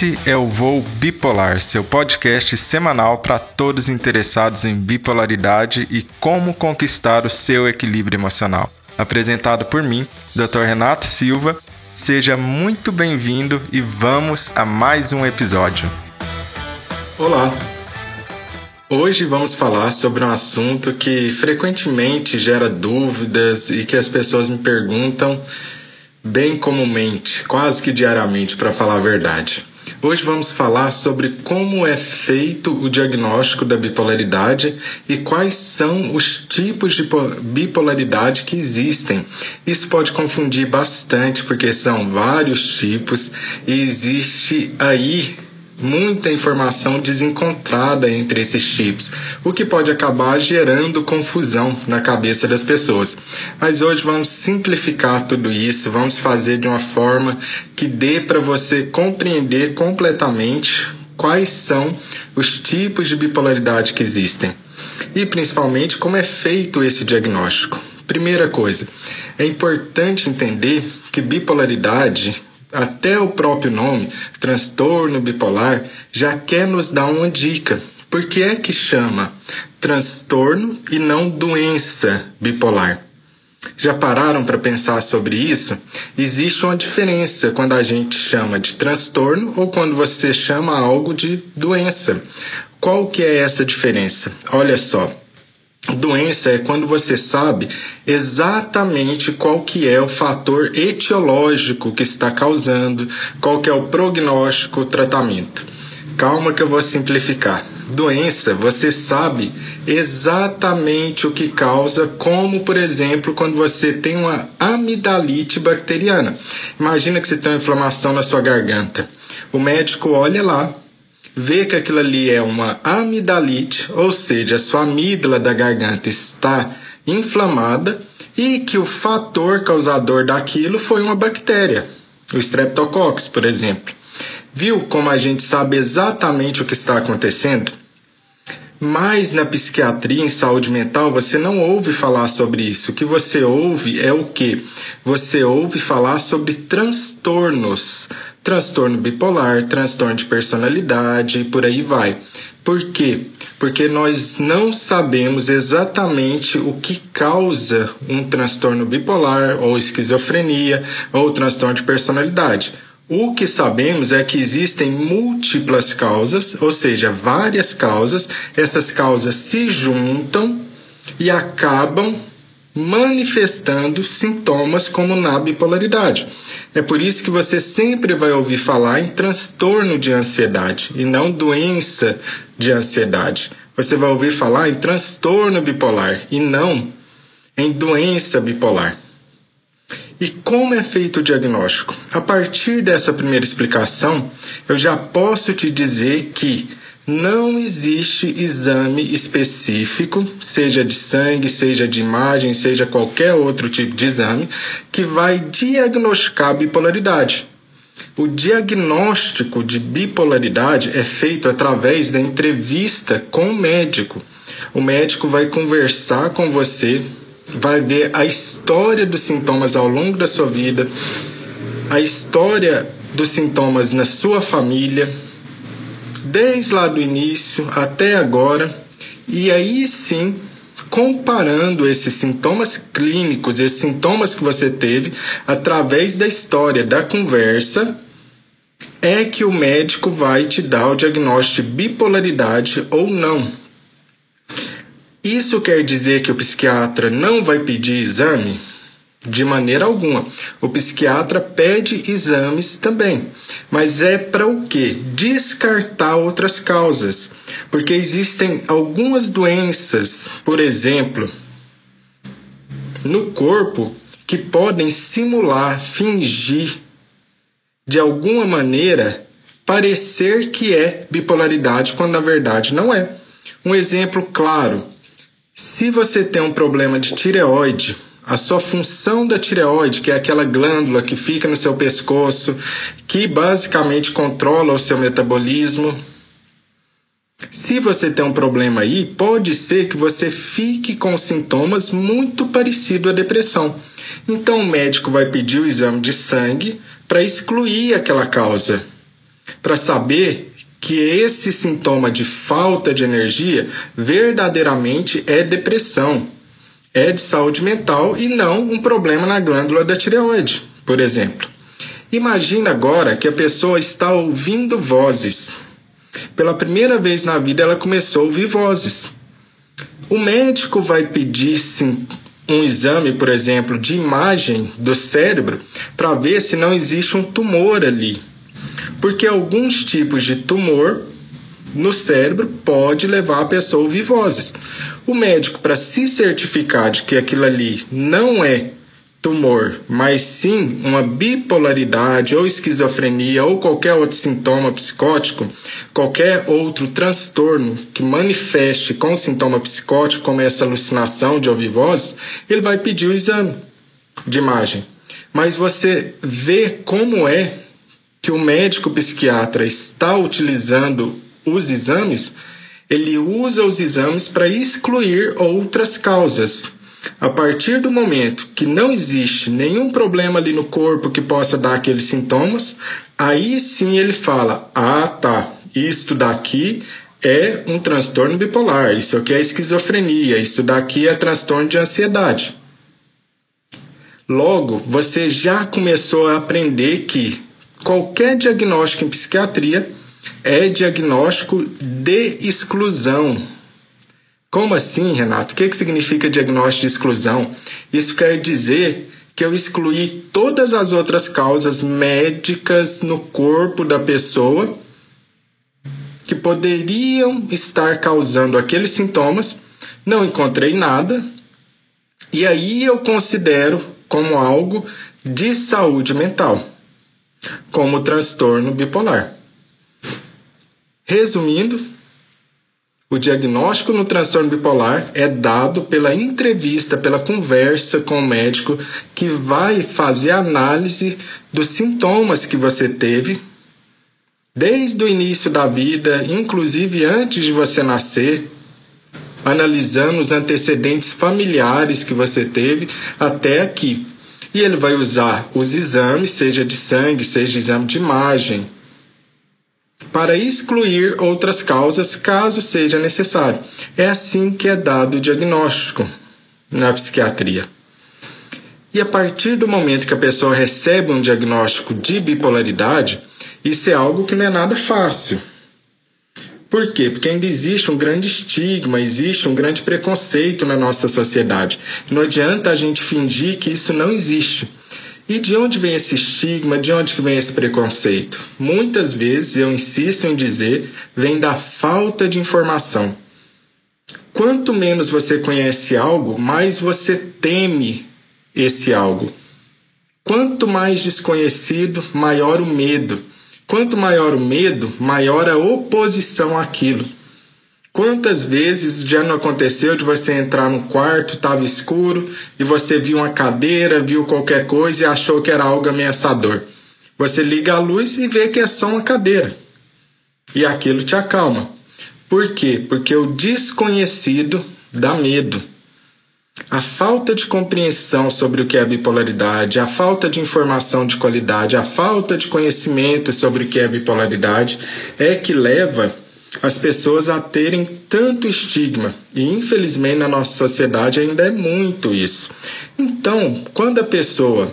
Esse é o Voo Bipolar, seu podcast semanal para todos interessados em bipolaridade e como conquistar o seu equilíbrio emocional. Apresentado por mim, Dr. Renato Silva. Seja muito bem-vindo e vamos a mais um episódio. Olá! Hoje vamos falar sobre um assunto que frequentemente gera dúvidas e que as pessoas me perguntam bem comumente, quase que diariamente, para falar a verdade. Hoje vamos falar sobre como é feito o diagnóstico da bipolaridade e quais são os tipos de bipolaridade que existem. Isso pode confundir bastante porque são vários tipos e existe aí muita informação desencontrada entre esses chips, o que pode acabar gerando confusão na cabeça das pessoas. Mas hoje vamos simplificar tudo isso, vamos fazer de uma forma que dê para você compreender completamente quais são os tipos de bipolaridade que existem e principalmente como é feito esse diagnóstico. Primeira coisa, é importante entender que bipolaridade até o próprio nome, transtorno bipolar, já quer nos dar uma dica. Por que é que chama transtorno e não doença bipolar? Já pararam para pensar sobre isso? Existe uma diferença quando a gente chama de transtorno ou quando você chama algo de doença. Qual que é essa diferença? Olha só, Doença é quando você sabe exatamente qual que é o fator etiológico que está causando, qual que é o prognóstico, o tratamento. Calma que eu vou simplificar. Doença, você sabe exatamente o que causa, como por exemplo, quando você tem uma amidalite bacteriana. Imagina que você tem uma inflamação na sua garganta. O médico olha lá, vê que aquilo ali é uma amidalite, ou seja, a sua amígdala da garganta está inflamada e que o fator causador daquilo foi uma bactéria, o Streptococcus, por exemplo. Viu como a gente sabe exatamente o que está acontecendo? Mas na psiquiatria, em saúde mental, você não ouve falar sobre isso. O que você ouve é o que? Você ouve falar sobre transtornos transtorno bipolar, transtorno de personalidade e por aí vai. Por quê? Porque nós não sabemos exatamente o que causa um transtorno bipolar ou esquizofrenia ou transtorno de personalidade. O que sabemos é que existem múltiplas causas, ou seja, várias causas, essas causas se juntam e acabam manifestando sintomas como na bipolaridade. É por isso que você sempre vai ouvir falar em transtorno de ansiedade e não doença de ansiedade. Você vai ouvir falar em transtorno bipolar e não em doença bipolar. E como é feito o diagnóstico? A partir dessa primeira explicação, eu já posso te dizer que não existe exame específico, seja de sangue, seja de imagem, seja qualquer outro tipo de exame, que vai diagnosticar a bipolaridade. O diagnóstico de bipolaridade é feito através da entrevista com o médico. O médico vai conversar com você, vai ver a história dos sintomas ao longo da sua vida, a história dos sintomas na sua família, desde lá do início até agora, e aí sim, comparando esses sintomas clínicos, esses sintomas que você teve, através da história da conversa, é que o médico vai te dar o diagnóstico de bipolaridade ou não. Isso quer dizer que o psiquiatra não vai pedir exame? De maneira alguma. O psiquiatra pede exames também, mas é para o quê? Descartar outras causas. Porque existem algumas doenças, por exemplo, no corpo que podem simular, fingir de alguma maneira parecer que é bipolaridade quando na verdade não é. Um exemplo claro: se você tem um problema de tireoide, a sua função da tireoide, que é aquela glândula que fica no seu pescoço, que basicamente controla o seu metabolismo. Se você tem um problema aí, pode ser que você fique com sintomas muito parecidos à depressão. Então o médico vai pedir o exame de sangue para excluir aquela causa. para saber que esse sintoma de falta de energia verdadeiramente é depressão, é de saúde mental e não um problema na glândula da tireoide, por exemplo. Imagina agora que a pessoa está ouvindo vozes. Pela primeira vez na vida ela começou a ouvir vozes. O médico vai pedir sim, um exame, por exemplo, de imagem do cérebro para ver se não existe um tumor ali. Porque alguns tipos de tumor no cérebro pode levar a pessoa a ouvir vozes. O médico, para se certificar de que aquilo ali não é tumor, mas sim uma bipolaridade ou esquizofrenia ou qualquer outro sintoma psicótico, qualquer outro transtorno que manifeste com sintoma psicótico, como essa alucinação de ouvir voz, ele vai pedir o exame de imagem. Mas você vê como é que o médico psiquiatra está utilizando os exames, ele usa os exames para excluir outras causas a partir do momento que não existe nenhum problema ali no corpo que possa dar aqueles sintomas, aí sim ele fala: ah, tá, isto daqui é um transtorno bipolar, isso aqui é esquizofrenia, isso daqui é transtorno de ansiedade. Logo, você já começou a aprender que qualquer diagnóstico em psiquiatria é diagnóstico de exclusão. Como assim, Renato? O que, que significa diagnóstico de exclusão? Isso quer dizer que eu excluí todas as outras causas médicas no corpo da pessoa que poderiam estar causando aqueles sintomas, não encontrei nada, e aí eu considero como algo de saúde mental, como transtorno bipolar. Resumindo, o diagnóstico no transtorno bipolar é dado pela entrevista, pela conversa com o médico que vai fazer análise dos sintomas que você teve desde o início da vida, inclusive antes de você nascer, analisando os antecedentes familiares que você teve até aqui. E ele vai usar os exames, seja de sangue, seja exame de imagem, para excluir outras causas caso seja necessário. É assim que é dado o diagnóstico na psiquiatria. E a partir do momento que a pessoa recebe um diagnóstico de bipolaridade, isso é algo que não é nada fácil. Por quê? Porque ainda existe um grande estigma, existe um grande preconceito na nossa sociedade. Não adianta a gente fingir que isso não existe. E de onde vem esse estigma? De onde vem esse preconceito? Muitas vezes, eu insisto em dizer, vem da falta de informação. Quanto menos você conhece algo, mais você teme esse algo. Quanto mais desconhecido, maior o medo. Quanto maior o medo, maior a oposição àquilo. Quantas vezes já não aconteceu de você entrar no quarto, estava escuro, e você viu uma cadeira, viu qualquer coisa e achou que era algo ameaçador? Você liga a luz e vê que é só uma cadeira. E aquilo te acalma. Por quê? Porque o desconhecido dá medo. A falta de compreensão sobre o que é bipolaridade, a falta de informação de qualidade, a falta de conhecimento sobre o que é bipolaridade é que leva as pessoas a terem tanto estigma. E infelizmente na nossa sociedade ainda é muito isso. Então, quando a pessoa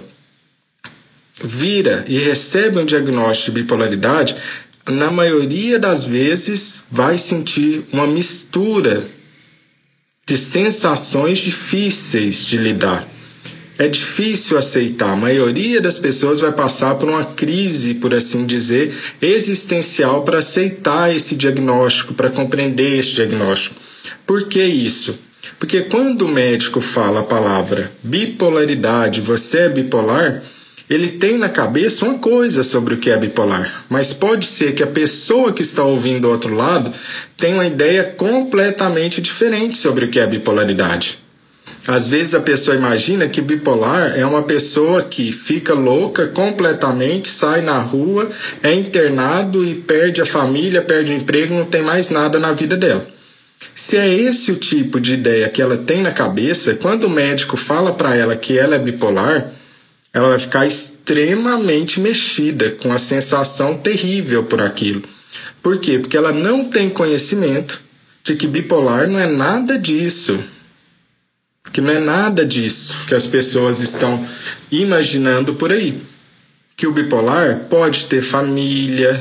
vira e recebe um diagnóstico de bipolaridade, na maioria das vezes vai sentir uma mistura de sensações difíceis de lidar é difícil aceitar. A maioria das pessoas vai passar por uma crise, por assim dizer, existencial para aceitar esse diagnóstico, para compreender esse diagnóstico. Por que isso? Porque quando o médico fala a palavra bipolaridade, você é bipolar, ele tem na cabeça uma coisa sobre o que é bipolar, mas pode ser que a pessoa que está ouvindo do outro lado tenha uma ideia completamente diferente sobre o que é bipolaridade. Às vezes a pessoa imagina que bipolar é uma pessoa que fica louca completamente, sai na rua, é internado e perde a família, perde o emprego, não tem mais nada na vida dela. Se é esse o tipo de ideia que ela tem na cabeça, quando o médico fala para ela que ela é bipolar, ela vai ficar extremamente mexida, com a sensação terrível por aquilo. Por quê? Porque ela não tem conhecimento de que bipolar não é nada disso. Que não é nada disso que as pessoas estão imaginando por aí. Que o bipolar pode ter família,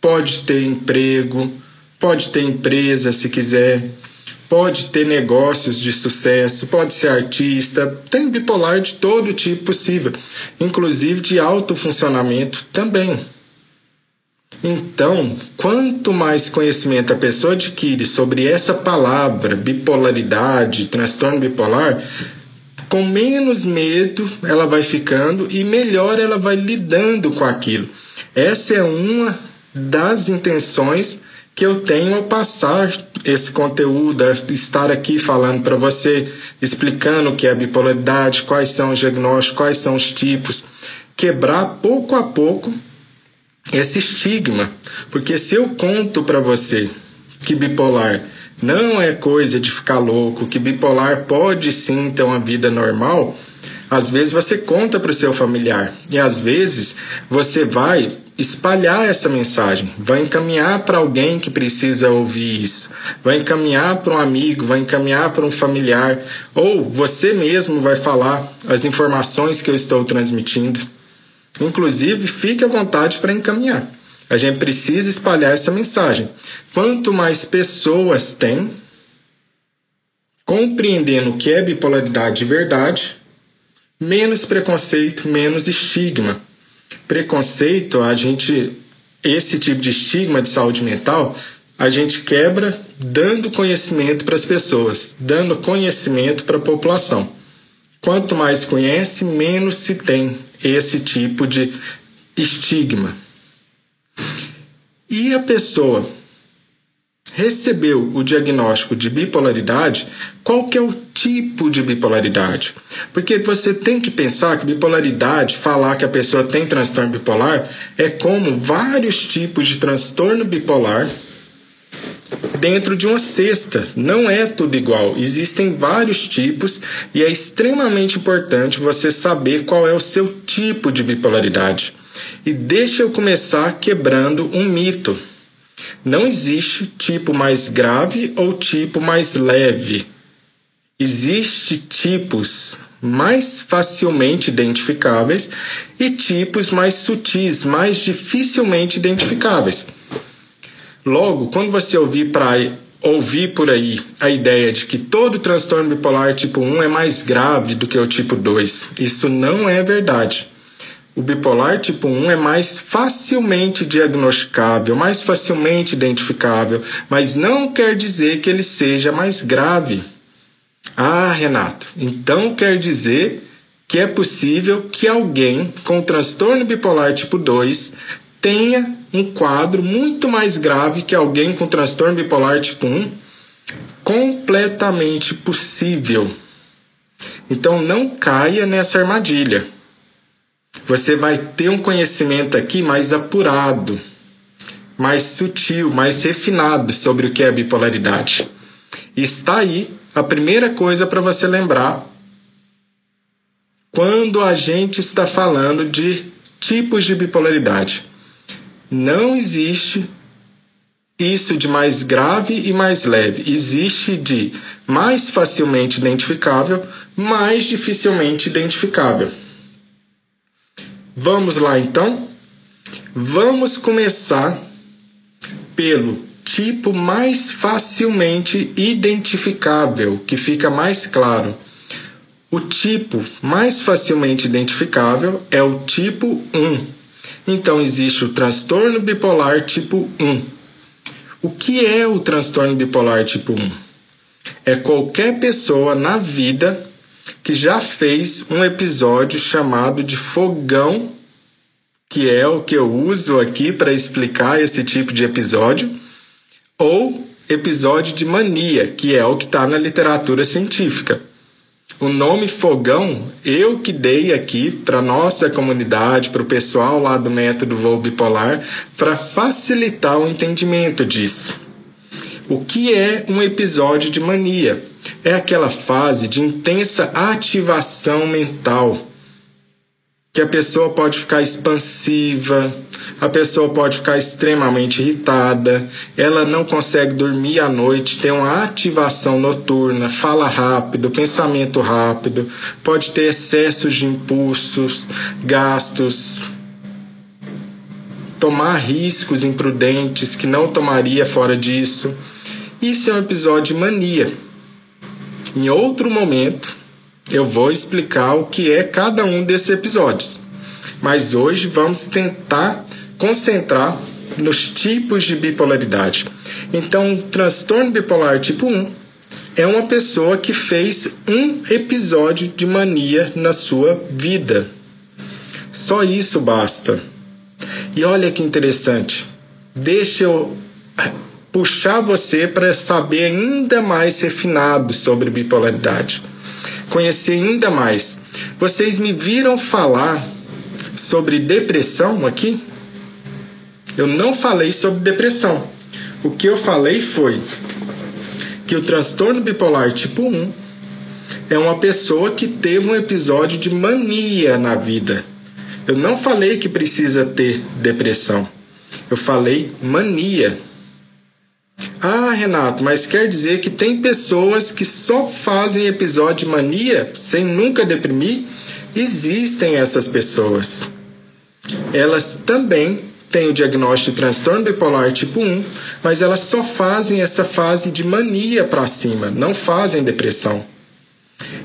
pode ter emprego, pode ter empresa se quiser, pode ter negócios de sucesso, pode ser artista, tem bipolar de todo tipo possível, inclusive de alto funcionamento também. Então, quanto mais conhecimento a pessoa adquire sobre essa palavra, bipolaridade, transtorno bipolar, com menos medo ela vai ficando e melhor ela vai lidando com aquilo. Essa é uma das intenções que eu tenho ao passar esse conteúdo, estar aqui falando para você, explicando o que é bipolaridade, quais são os diagnósticos, quais são os tipos, quebrar pouco a pouco esse estigma, porque se eu conto para você que bipolar não é coisa de ficar louco, que bipolar pode sim ter uma vida normal, às vezes você conta para o seu familiar e às vezes você vai espalhar essa mensagem, vai encaminhar para alguém que precisa ouvir isso, vai encaminhar para um amigo, vai encaminhar para um familiar, ou você mesmo vai falar as informações que eu estou transmitindo. Inclusive, fique à vontade para encaminhar. A gente precisa espalhar essa mensagem. Quanto mais pessoas têm compreendendo o que é bipolaridade de verdade, menos preconceito, menos estigma preconceito, a gente esse tipo de estigma de saúde mental, a gente quebra dando conhecimento para as pessoas, dando conhecimento para a população. Quanto mais conhece, menos se tem esse tipo de estigma. E a pessoa recebeu o diagnóstico de bipolaridade, qual que é o tipo de bipolaridade? Porque você tem que pensar que bipolaridade, falar que a pessoa tem transtorno bipolar, é como vários tipos de transtorno bipolar dentro de uma cesta. Não é tudo igual. Existem vários tipos e é extremamente importante você saber qual é o seu tipo de bipolaridade. E deixa eu começar quebrando um mito. Não existe tipo mais grave ou tipo mais leve. Existe tipos mais facilmente identificáveis e tipos mais sutis, mais dificilmente identificáveis. Logo, quando você ouvir para ouvir por aí a ideia de que todo transtorno bipolar tipo 1 é mais grave do que o tipo 2, isso não é verdade. O bipolar tipo 1 é mais facilmente diagnosticável, mais facilmente identificável, mas não quer dizer que ele seja mais grave. Ah, Renato, então quer dizer que é possível que alguém com transtorno bipolar tipo 2 tenha um quadro muito mais grave que alguém com transtorno bipolar tipo 1? Completamente possível. Então não caia nessa armadilha você vai ter um conhecimento aqui mais apurado, mais sutil, mais refinado sobre o que é bipolaridade. Está aí a primeira coisa para você lembrar quando a gente está falando de tipos de bipolaridade. Não existe isso de mais grave e mais leve. Existe de mais facilmente identificável, mais dificilmente identificável. Vamos lá então? Vamos começar pelo tipo mais facilmente identificável, que fica mais claro. O tipo mais facilmente identificável é o tipo 1. Então existe o transtorno bipolar tipo 1. O que é o transtorno bipolar tipo 1? É qualquer pessoa na vida que já fez um episódio chamado de fogão, que é o que eu uso aqui para explicar esse tipo de episódio, ou episódio de mania, que é o que está na literatura científica. O nome fogão eu que dei aqui para nossa comunidade, para o pessoal lá do método voo bipolar, para facilitar o entendimento disso. O que é um episódio de mania? É aquela fase de intensa ativação mental. que a pessoa pode ficar expansiva, a pessoa pode ficar extremamente irritada, ela não consegue dormir à noite, tem uma ativação noturna, fala rápido, pensamento rápido, pode ter excessos de impulsos, gastos, tomar riscos imprudentes que não tomaria fora disso. Isso é um episódio de mania. Em outro momento, eu vou explicar o que é cada um desses episódios. Mas hoje vamos tentar concentrar nos tipos de bipolaridade. Então, transtorno bipolar tipo 1 é uma pessoa que fez um episódio de mania na sua vida. Só isso basta. E olha que interessante. Deixa eu puxar você para saber ainda mais refinado sobre bipolaridade. Conhecer ainda mais. Vocês me viram falar sobre depressão aqui? Eu não falei sobre depressão. O que eu falei foi que o transtorno bipolar tipo 1 é uma pessoa que teve um episódio de mania na vida. Eu não falei que precisa ter depressão. Eu falei mania. Ah, Renato, mas quer dizer que tem pessoas que só fazem episódio de mania sem nunca deprimir? Existem essas pessoas. Elas também têm o diagnóstico de transtorno bipolar tipo 1, mas elas só fazem essa fase de mania para cima, não fazem depressão.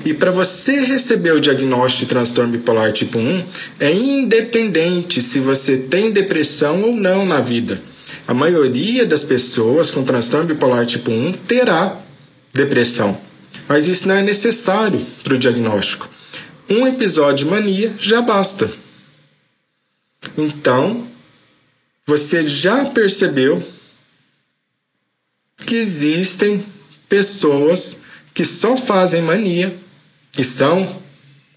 E para você receber o diagnóstico de transtorno bipolar tipo 1, é independente se você tem depressão ou não na vida. A maioria das pessoas com transtorno bipolar tipo 1 terá depressão, mas isso não é necessário para o diagnóstico. Um episódio de mania já basta. Então, você já percebeu que existem pessoas que só fazem mania e são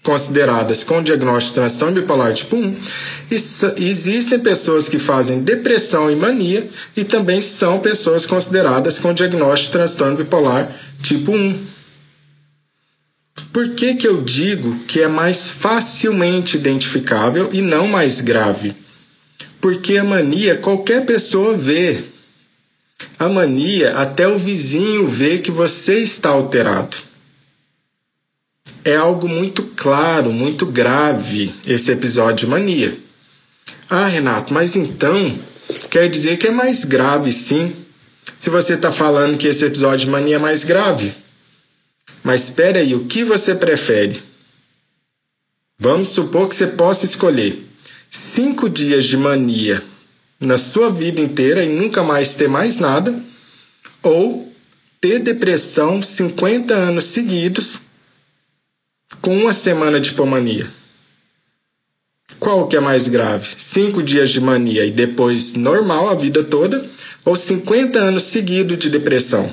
consideradas com diagnóstico de transtorno bipolar tipo 1, e existem pessoas que fazem depressão e mania e também são pessoas consideradas com diagnóstico de transtorno bipolar tipo 1. Por que, que eu digo que é mais facilmente identificável e não mais grave? Porque a mania qualquer pessoa vê. A mania, até o vizinho vê que você está alterado. É algo muito claro, muito grave esse episódio de mania. Ah, Renato, mas então quer dizer que é mais grave, sim. Se você está falando que esse episódio de mania é mais grave. Mas espera aí, o que você prefere? Vamos supor que você possa escolher cinco dias de mania na sua vida inteira e nunca mais ter mais nada, ou ter depressão 50 anos seguidos com uma semana de hipomania. Qual que é mais grave? Cinco dias de mania e depois normal a vida toda, ou 50 anos seguidos de depressão?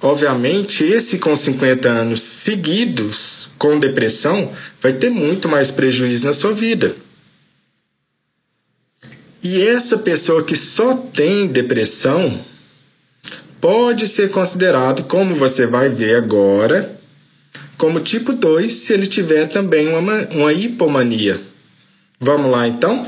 Obviamente, esse com 50 anos seguidos com depressão vai ter muito mais prejuízo na sua vida. E essa pessoa que só tem depressão pode ser considerado, como você vai ver agora, como tipo 2 se ele tiver também uma, uma hipomania. Vamos lá então?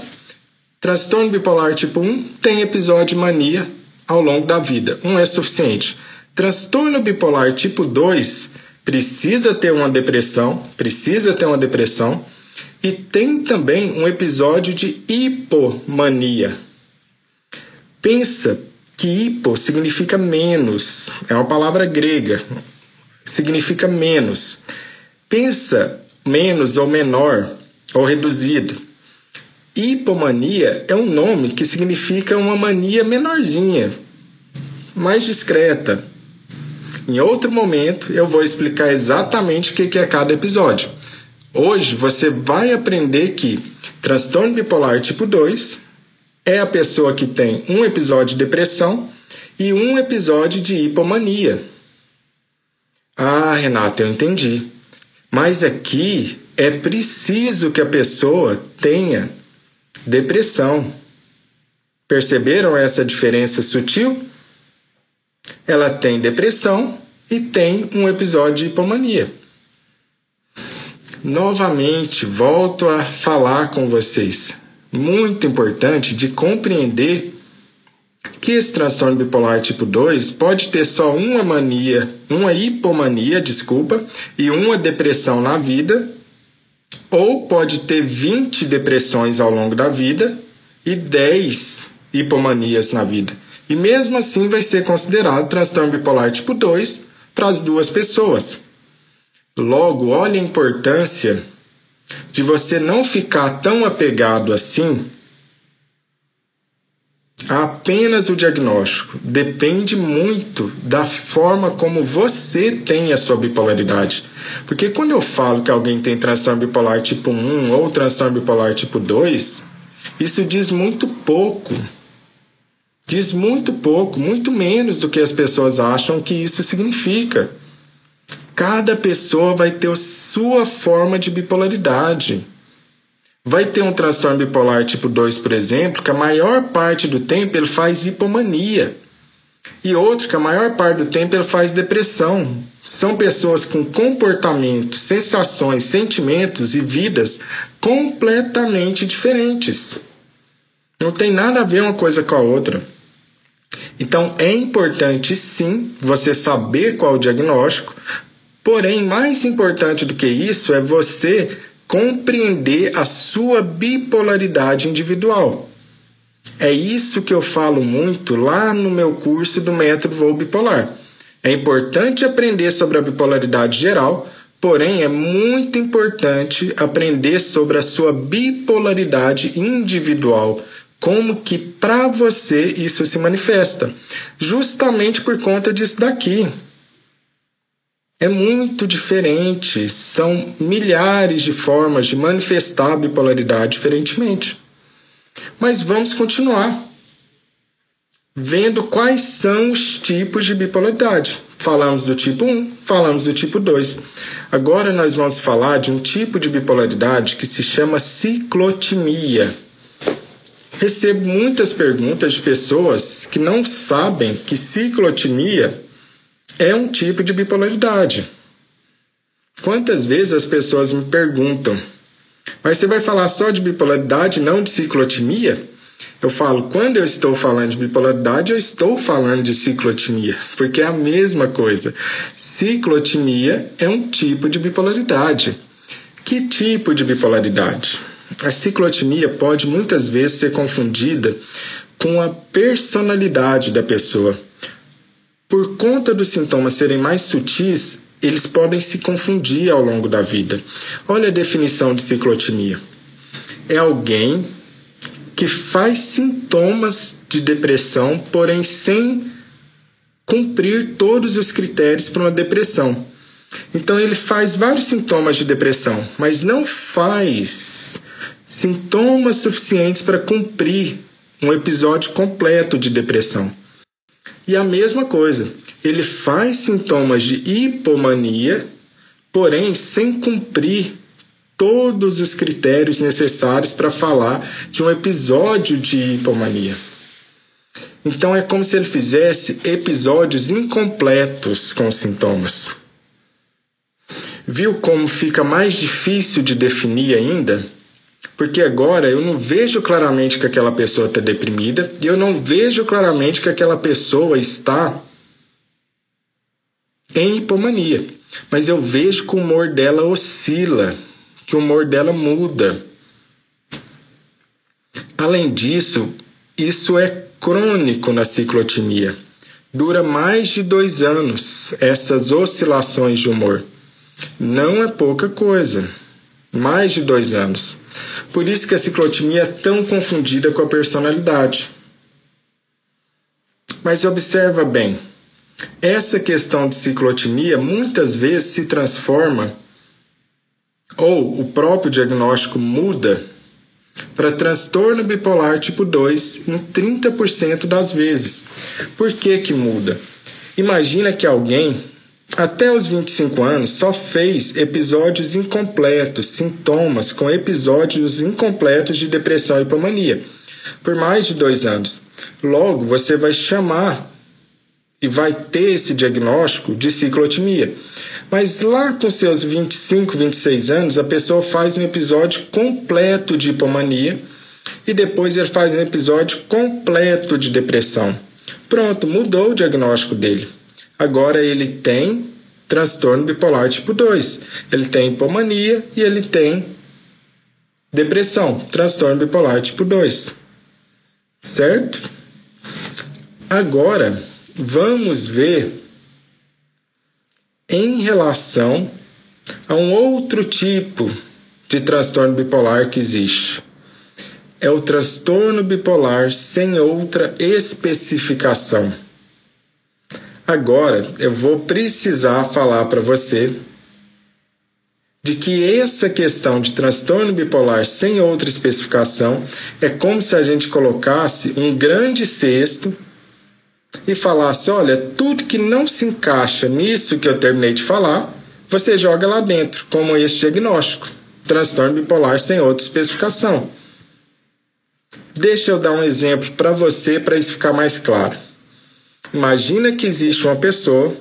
Transtorno bipolar tipo 1 tem episódio de mania ao longo da vida. Um é suficiente. Transtorno bipolar tipo 2 precisa ter uma depressão, precisa ter uma depressão e tem também um episódio de hipomania. Pensa que hipo significa menos, é uma palavra grega, significa menos. Pensa menos ou menor ou reduzido. Hipomania é um nome que significa uma mania menorzinha, mais discreta, em outro momento eu vou explicar exatamente o que é cada episódio. Hoje você vai aprender que transtorno bipolar tipo 2 é a pessoa que tem um episódio de depressão e um episódio de hipomania. Ah, Renata, eu entendi. Mas aqui é preciso que a pessoa tenha depressão. Perceberam essa diferença sutil? Ela tem depressão e tem um episódio de hipomania. Novamente, volto a falar com vocês. Muito importante de compreender que esse transtorno bipolar tipo 2 pode ter só uma mania, uma hipomania, desculpa, e uma depressão na vida, ou pode ter 20 depressões ao longo da vida e 10 hipomanias na vida. E mesmo assim vai ser considerado transtorno bipolar tipo 2 para as duas pessoas. Logo, olha a importância de você não ficar tão apegado assim a apenas o diagnóstico. Depende muito da forma como você tem a sua bipolaridade. Porque quando eu falo que alguém tem transtorno bipolar tipo 1 ou transtorno bipolar tipo 2, isso diz muito pouco diz muito pouco, muito menos do que as pessoas acham que isso significa. Cada pessoa vai ter sua forma de bipolaridade. Vai ter um transtorno bipolar tipo 2, por exemplo, que a maior parte do tempo ele faz hipomania. E outro que a maior parte do tempo ele faz depressão. São pessoas com comportamentos, sensações, sentimentos e vidas completamente diferentes. Não tem nada a ver uma coisa com a outra. Então é importante sim você saber qual o diagnóstico, porém, mais importante do que isso é você compreender a sua bipolaridade individual. É isso que eu falo muito lá no meu curso do método voo bipolar. É importante aprender sobre a bipolaridade geral, porém é muito importante aprender sobre a sua bipolaridade individual como que para você isso se manifesta, justamente por conta disso daqui. É muito diferente, são milhares de formas de manifestar a bipolaridade diferentemente. Mas vamos continuar vendo quais são os tipos de bipolaridade. Falamos do tipo 1, falamos do tipo 2. Agora nós vamos falar de um tipo de bipolaridade que se chama ciclotimia recebo muitas perguntas de pessoas que não sabem que ciclotimia é um tipo de bipolaridade. Quantas vezes as pessoas me perguntam, mas você vai falar só de bipolaridade, não de ciclotimia? Eu falo, quando eu estou falando de bipolaridade, eu estou falando de ciclotimia, porque é a mesma coisa. Ciclotimia é um tipo de bipolaridade. Que tipo de bipolaridade? A ciclotimia pode muitas vezes ser confundida com a personalidade da pessoa. Por conta dos sintomas serem mais sutis, eles podem se confundir ao longo da vida. Olha a definição de ciclotimia: é alguém que faz sintomas de depressão, porém sem cumprir todos os critérios para uma depressão. Então ele faz vários sintomas de depressão, mas não faz sintomas suficientes para cumprir um episódio completo de depressão. E a mesma coisa, ele faz sintomas de hipomania, porém sem cumprir todos os critérios necessários para falar de um episódio de hipomania. Então é como se ele fizesse episódios incompletos com sintomas. Viu como fica mais difícil de definir ainda? Porque agora eu não vejo claramente que aquela pessoa está deprimida e eu não vejo claramente que aquela pessoa está em hipomania. Mas eu vejo que o humor dela oscila, que o humor dela muda. Além disso, isso é crônico na ciclotimia. Dura mais de dois anos essas oscilações de humor. Não é pouca coisa. Mais de dois anos. Por isso que a ciclotimia é tão confundida com a personalidade. Mas observa bem, essa questão de ciclotimia muitas vezes se transforma ou o próprio diagnóstico muda para transtorno bipolar tipo 2 em 30% das vezes. Por que que muda? Imagina que alguém até os 25 anos, só fez episódios incompletos, sintomas com episódios incompletos de depressão e hipomania, por mais de dois anos. Logo, você vai chamar e vai ter esse diagnóstico de ciclotimia. Mas lá com seus 25, 26 anos, a pessoa faz um episódio completo de hipomania e depois ele faz um episódio completo de depressão. Pronto, mudou o diagnóstico dele. Agora ele tem transtorno bipolar tipo 2. Ele tem hipomania e ele tem depressão, transtorno bipolar tipo 2. Certo? Agora, vamos ver em relação a um outro tipo de transtorno bipolar que existe. É o transtorno bipolar sem outra especificação. Agora eu vou precisar falar para você de que essa questão de transtorno bipolar sem outra especificação é como se a gente colocasse um grande cesto e falasse: olha, tudo que não se encaixa nisso que eu terminei de falar, você joga lá dentro, como esse diagnóstico: transtorno bipolar sem outra especificação. Deixa eu dar um exemplo para você para isso ficar mais claro. Imagina que existe uma pessoa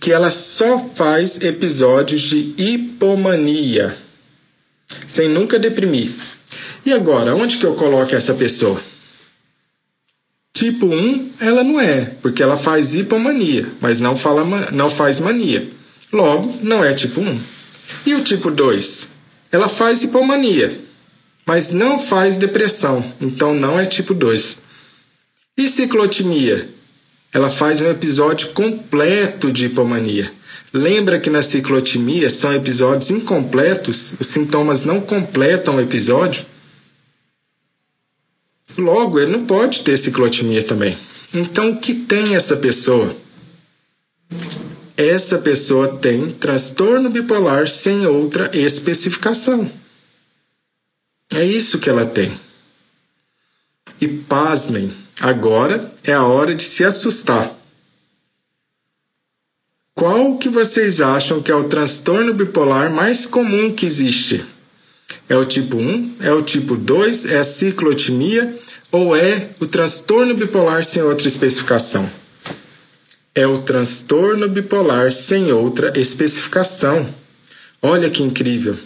que ela só faz episódios de hipomania, sem nunca deprimir. E agora, onde que eu coloco essa pessoa? Tipo 1, ela não é, porque ela faz hipomania, mas não, fala, não faz mania. Logo, não é tipo 1. E o tipo 2? Ela faz hipomania, mas não faz depressão, então não é tipo 2. E ciclotimia? Ela faz um episódio completo de hipomania. Lembra que na ciclotimia são episódios incompletos, os sintomas não completam o episódio? Logo, ele não pode ter ciclotimia também. Então, o que tem essa pessoa? Essa pessoa tem transtorno bipolar sem outra especificação. É isso que ela tem. E pasmem, agora é a hora de se assustar. Qual que vocês acham que é o transtorno bipolar mais comum que existe? É o tipo 1? É o tipo 2? É a ciclotimia? Ou é o transtorno bipolar sem outra especificação? É o transtorno bipolar sem outra especificação. Olha que incrível!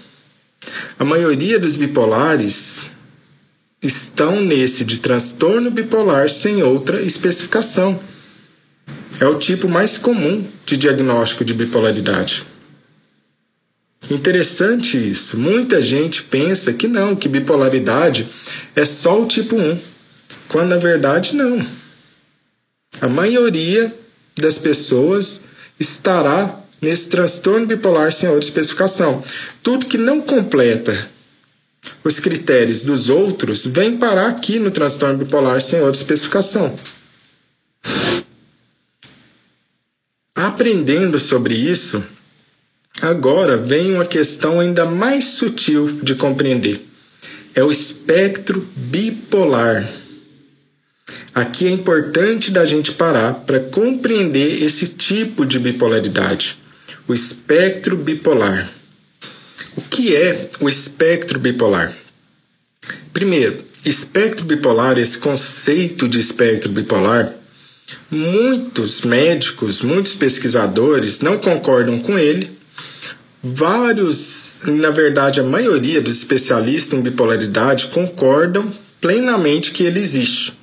A maioria dos bipolares estão nesse de transtorno bipolar sem outra especificação. É o tipo mais comum de diagnóstico de bipolaridade. Interessante isso. Muita gente pensa que não, que bipolaridade é só o tipo 1, quando na verdade não. A maioria das pessoas estará nesse transtorno bipolar sem outra especificação. Tudo que não completa os critérios dos outros vem parar aqui no transtorno bipolar sem outra especificação. Aprendendo sobre isso, agora vem uma questão ainda mais sutil de compreender. É o espectro bipolar. Aqui é importante da gente parar para compreender esse tipo de bipolaridade o espectro bipolar. O que é o espectro bipolar? Primeiro, espectro bipolar, esse conceito de espectro bipolar, muitos médicos, muitos pesquisadores não concordam com ele. Vários, na verdade, a maioria dos especialistas em bipolaridade concordam plenamente que ele existe.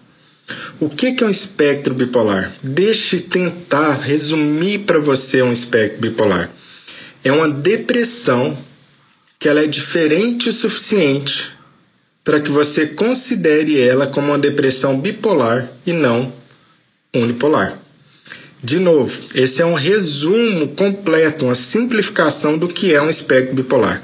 O que é um espectro bipolar? Deixe tentar resumir para você um espectro bipolar. É uma depressão que ela é diferente o suficiente para que você considere ela como uma depressão bipolar e não unipolar. De novo, esse é um resumo completo, uma simplificação do que é um espectro bipolar.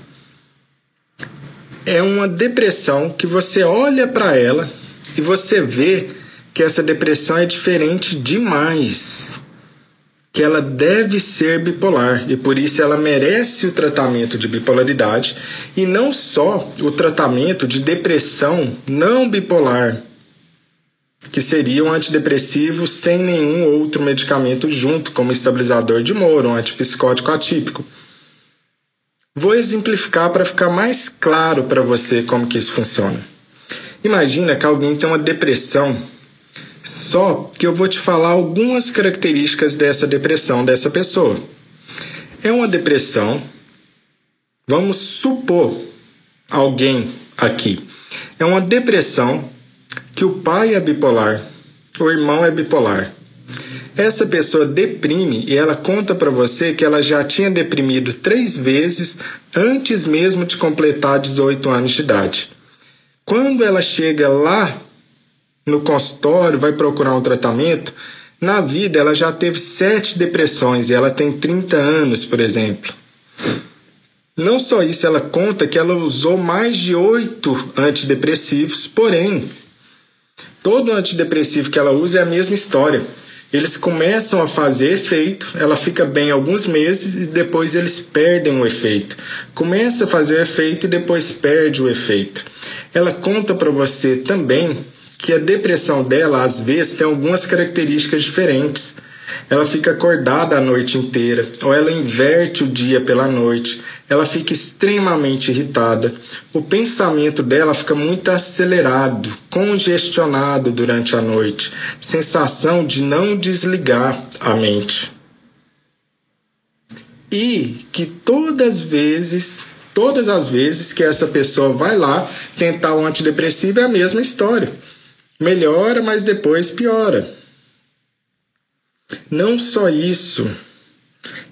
É uma depressão que você olha para ela e você vê que essa depressão é diferente demais, que ela deve ser bipolar e por isso ela merece o tratamento de bipolaridade e não só o tratamento de depressão não bipolar, que seria um antidepressivo sem nenhum outro medicamento junto, como estabilizador de humor, um antipsicótico atípico. Vou exemplificar para ficar mais claro para você como que isso funciona. Imagina que alguém tem uma depressão Só que eu vou te falar algumas características dessa depressão dessa pessoa. É uma depressão, vamos supor alguém aqui, é uma depressão que o pai é bipolar, o irmão é bipolar. Essa pessoa deprime e ela conta para você que ela já tinha deprimido três vezes antes mesmo de completar 18 anos de idade. Quando ela chega lá no consultório, vai procurar um tratamento, na vida ela já teve sete depressões e ela tem 30 anos, por exemplo. Não só isso, ela conta que ela usou mais de oito antidepressivos, porém, todo antidepressivo que ela usa é a mesma história. Eles começam a fazer efeito, ela fica bem alguns meses e depois eles perdem o efeito. Começa a fazer efeito e depois perde o efeito. Ela conta para você também que a depressão dela, às vezes, tem algumas características diferentes. Ela fica acordada a noite inteira, ou ela inverte o dia pela noite, ela fica extremamente irritada. O pensamento dela fica muito acelerado, congestionado durante a noite, sensação de não desligar a mente. E que todas as vezes, todas as vezes que essa pessoa vai lá tentar o antidepressivo é a mesma história melhora, mas depois piora. Não só isso,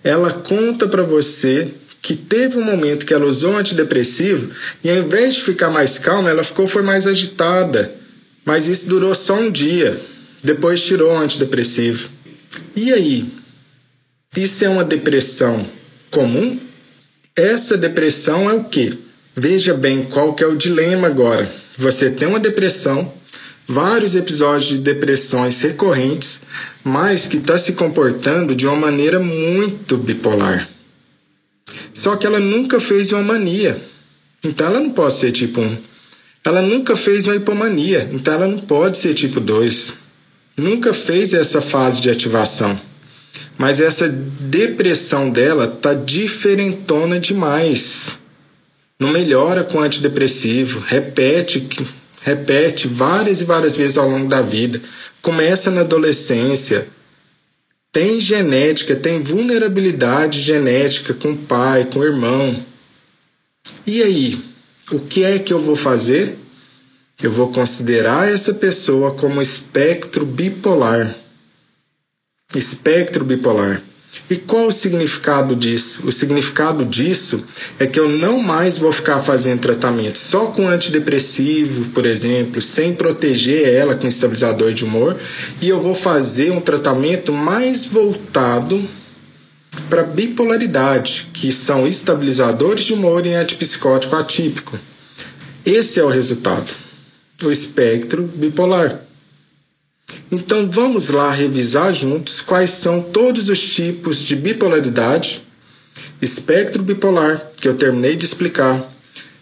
ela conta para você que teve um momento que ela usou um antidepressivo e ao invés de ficar mais calma, ela ficou foi mais agitada. Mas isso durou só um dia. Depois tirou o antidepressivo. E aí? Isso é uma depressão comum? Essa depressão é o quê? Veja bem qual que é o dilema agora. Você tem uma depressão vários episódios de depressões recorrentes, mas que está se comportando de uma maneira muito bipolar. Só que ela nunca fez uma mania, então ela não pode ser tipo 1. Ela nunca fez uma hipomania, então ela não pode ser tipo 2. Nunca fez essa fase de ativação. Mas essa depressão dela tá diferentona demais. Não melhora com antidepressivo, repete repete várias e várias vezes ao longo da vida, começa na adolescência, tem genética, tem vulnerabilidade genética com o pai, com o irmão. E aí, o que é que eu vou fazer? Eu vou considerar essa pessoa como espectro bipolar. Espectro bipolar. E qual o significado disso? O significado disso é que eu não mais vou ficar fazendo tratamento só com antidepressivo, por exemplo, sem proteger ela com estabilizador de humor, e eu vou fazer um tratamento mais voltado para bipolaridade, que são estabilizadores de humor e antipsicótico atípico. Esse é o resultado. O espectro bipolar. Então vamos lá revisar juntos quais são todos os tipos de bipolaridade, espectro bipolar, que eu terminei de explicar,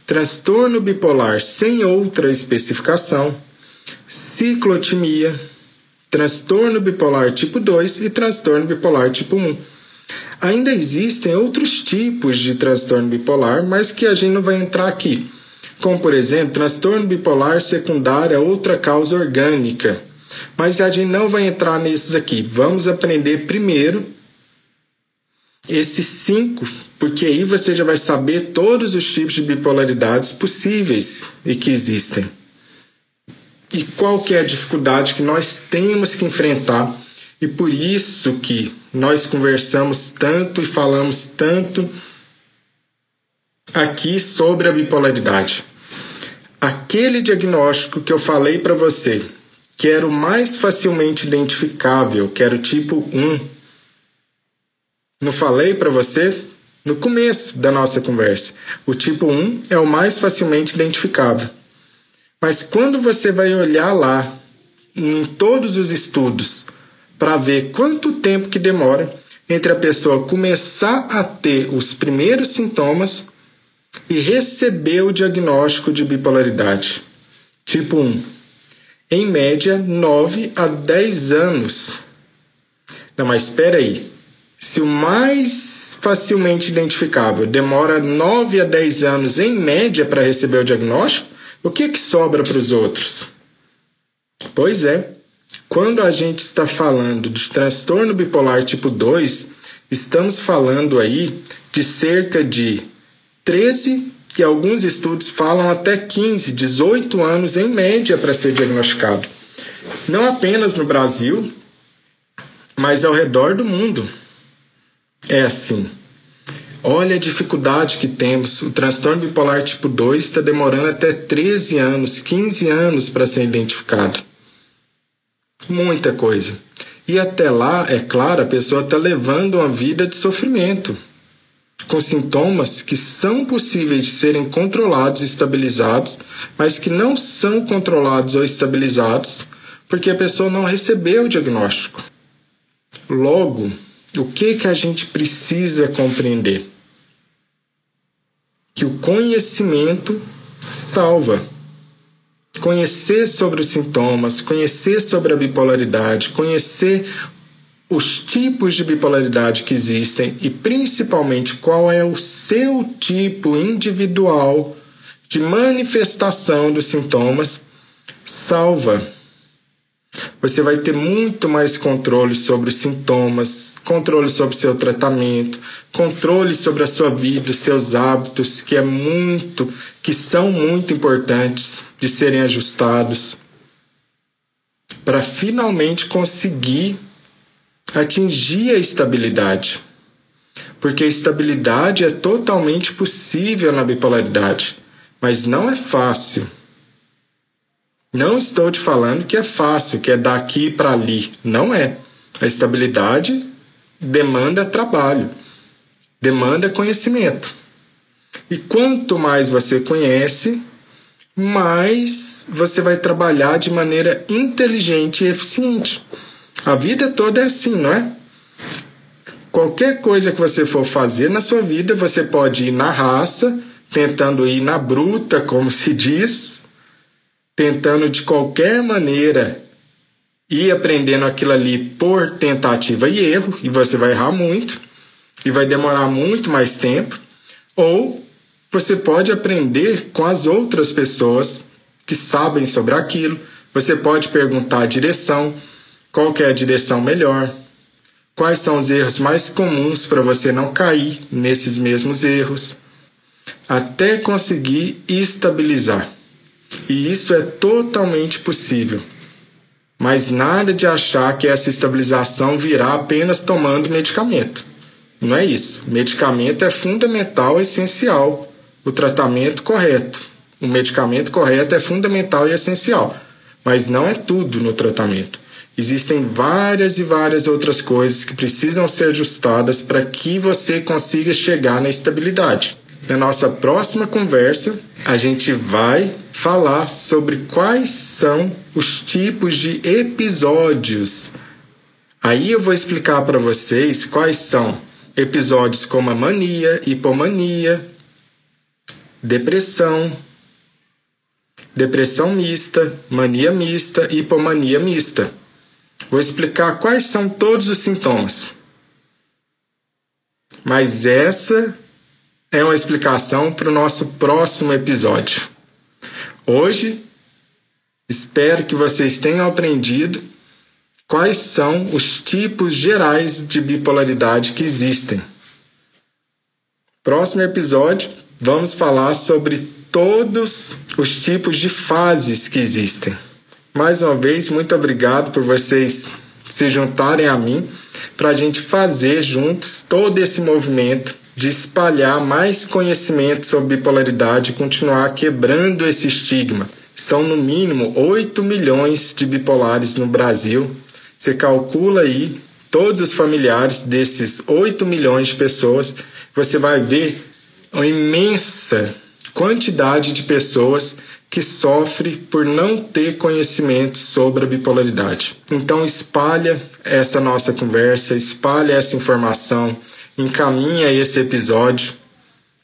transtorno bipolar sem outra especificação, ciclotimia, transtorno bipolar tipo 2 e transtorno bipolar tipo 1. Ainda existem outros tipos de transtorno bipolar, mas que a gente não vai entrar aqui, como por exemplo, transtorno bipolar secundário a outra causa orgânica mas a gente não vai entrar nesses aqui. Vamos aprender primeiro esses cinco, porque aí você já vai saber todos os tipos de bipolaridades possíveis e que existem. E qual que é a dificuldade que nós temos que enfrentar e por isso que nós conversamos tanto e falamos tanto aqui sobre a bipolaridade. Aquele diagnóstico que eu falei para você, que era o mais facilmente identificável, que era o tipo 1. Não falei para você no começo da nossa conversa. O tipo 1 é o mais facilmente identificável. Mas quando você vai olhar lá em todos os estudos para ver quanto tempo que demora entre a pessoa começar a ter os primeiros sintomas e receber o diagnóstico de bipolaridade. Tipo 1 em média 9 a 10 anos. Não, mas espera aí. Se o mais facilmente identificável demora 9 a 10 anos em média para receber o diagnóstico, o que, que sobra para os outros? Pois é, quando a gente está falando de transtorno bipolar tipo 2, estamos falando aí de cerca de 13 e alguns estudos falam até 15, 18 anos em média para ser diagnosticado. Não apenas no Brasil, mas ao redor do mundo. É assim. Olha a dificuldade que temos. O transtorno bipolar tipo 2 está demorando até 13 anos, 15 anos para ser identificado. Muita coisa. E até lá, é claro, a pessoa está levando uma vida de sofrimento, com sintomas que são possíveis de serem controlados e estabilizados, mas que não são controlados ou estabilizados porque a pessoa não recebeu o diagnóstico. Logo, o que, que a gente precisa compreender? Que o conhecimento salva. Conhecer sobre os sintomas, conhecer sobre a bipolaridade, conhecer os tipos de bipolaridade que existem e principalmente qual é o seu tipo individual de manifestação dos sintomas, salva. Você vai ter muito mais controle sobre os sintomas, controle sobre seu tratamento, controle sobre a sua vida, seus hábitos, que é muito, que são muito importantes de serem ajustados para finalmente conseguir atingir a estabilidade. Porque a estabilidade é totalmente possível na bipolaridade, mas não é fácil. Não estou te falando que é fácil, que é daqui para ali. Não é. A estabilidade demanda trabalho, demanda conhecimento. E quanto mais você conhece, mais você vai trabalhar de maneira inteligente e eficiente. A vida toda é assim, não é? Qualquer coisa que você for fazer na sua vida, você pode ir na raça, tentando ir na bruta, como se diz, tentando de qualquer maneira ir aprendendo aquilo ali por tentativa e erro, e você vai errar muito, e vai demorar muito mais tempo, ou você pode aprender com as outras pessoas que sabem sobre aquilo, você pode perguntar a direção, qual é a direção melhor, quais são os erros mais comuns para você não cair nesses mesmos erros, até conseguir estabilizar. E isso é totalmente possível. Mas nada de achar que essa estabilização virá apenas tomando medicamento. Não é isso. medicamento é fundamental, essencial. O tratamento correto. O medicamento correto é fundamental e essencial. Mas não é tudo no tratamento. Existem várias e várias outras coisas que precisam ser ajustadas para que você consiga chegar na estabilidade. Na nossa próxima conversa, a gente vai falar sobre quais são os tipos de episódios. Aí eu vou explicar para vocês quais são episódios como a mania, hipomania, depressão, depressão mista, mania mista hipomania mista. Vou explicar quais são todos os sintomas. Mas essa é uma explicação para o nosso próximo episódio. Hoje, espero que vocês tenham aprendido quais são os tipos gerais de bipolaridade que existem. Próximo episódio, vamos falar sobre todos os tipos de fases que existem. Mais uma vez, muito obrigado por vocês se juntarem a mim para a gente fazer juntos todo esse movimento de espalhar mais conhecimento sobre bipolaridade e continuar quebrando esse estigma. São no mínimo 8 milhões de bipolares no Brasil. Você calcula aí todos os familiares desses 8 milhões de pessoas, você vai ver uma imensa quantidade de pessoas que sofre por não ter conhecimento sobre a bipolaridade. Então espalha essa nossa conversa, espalha essa informação, encaminha esse episódio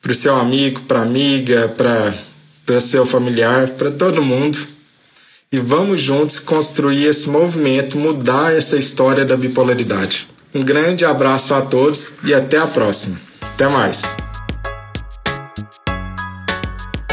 para o seu amigo, para amiga, para seu familiar, para todo mundo. E vamos juntos construir esse movimento, mudar essa história da bipolaridade. Um grande abraço a todos e até a próxima. Até mais.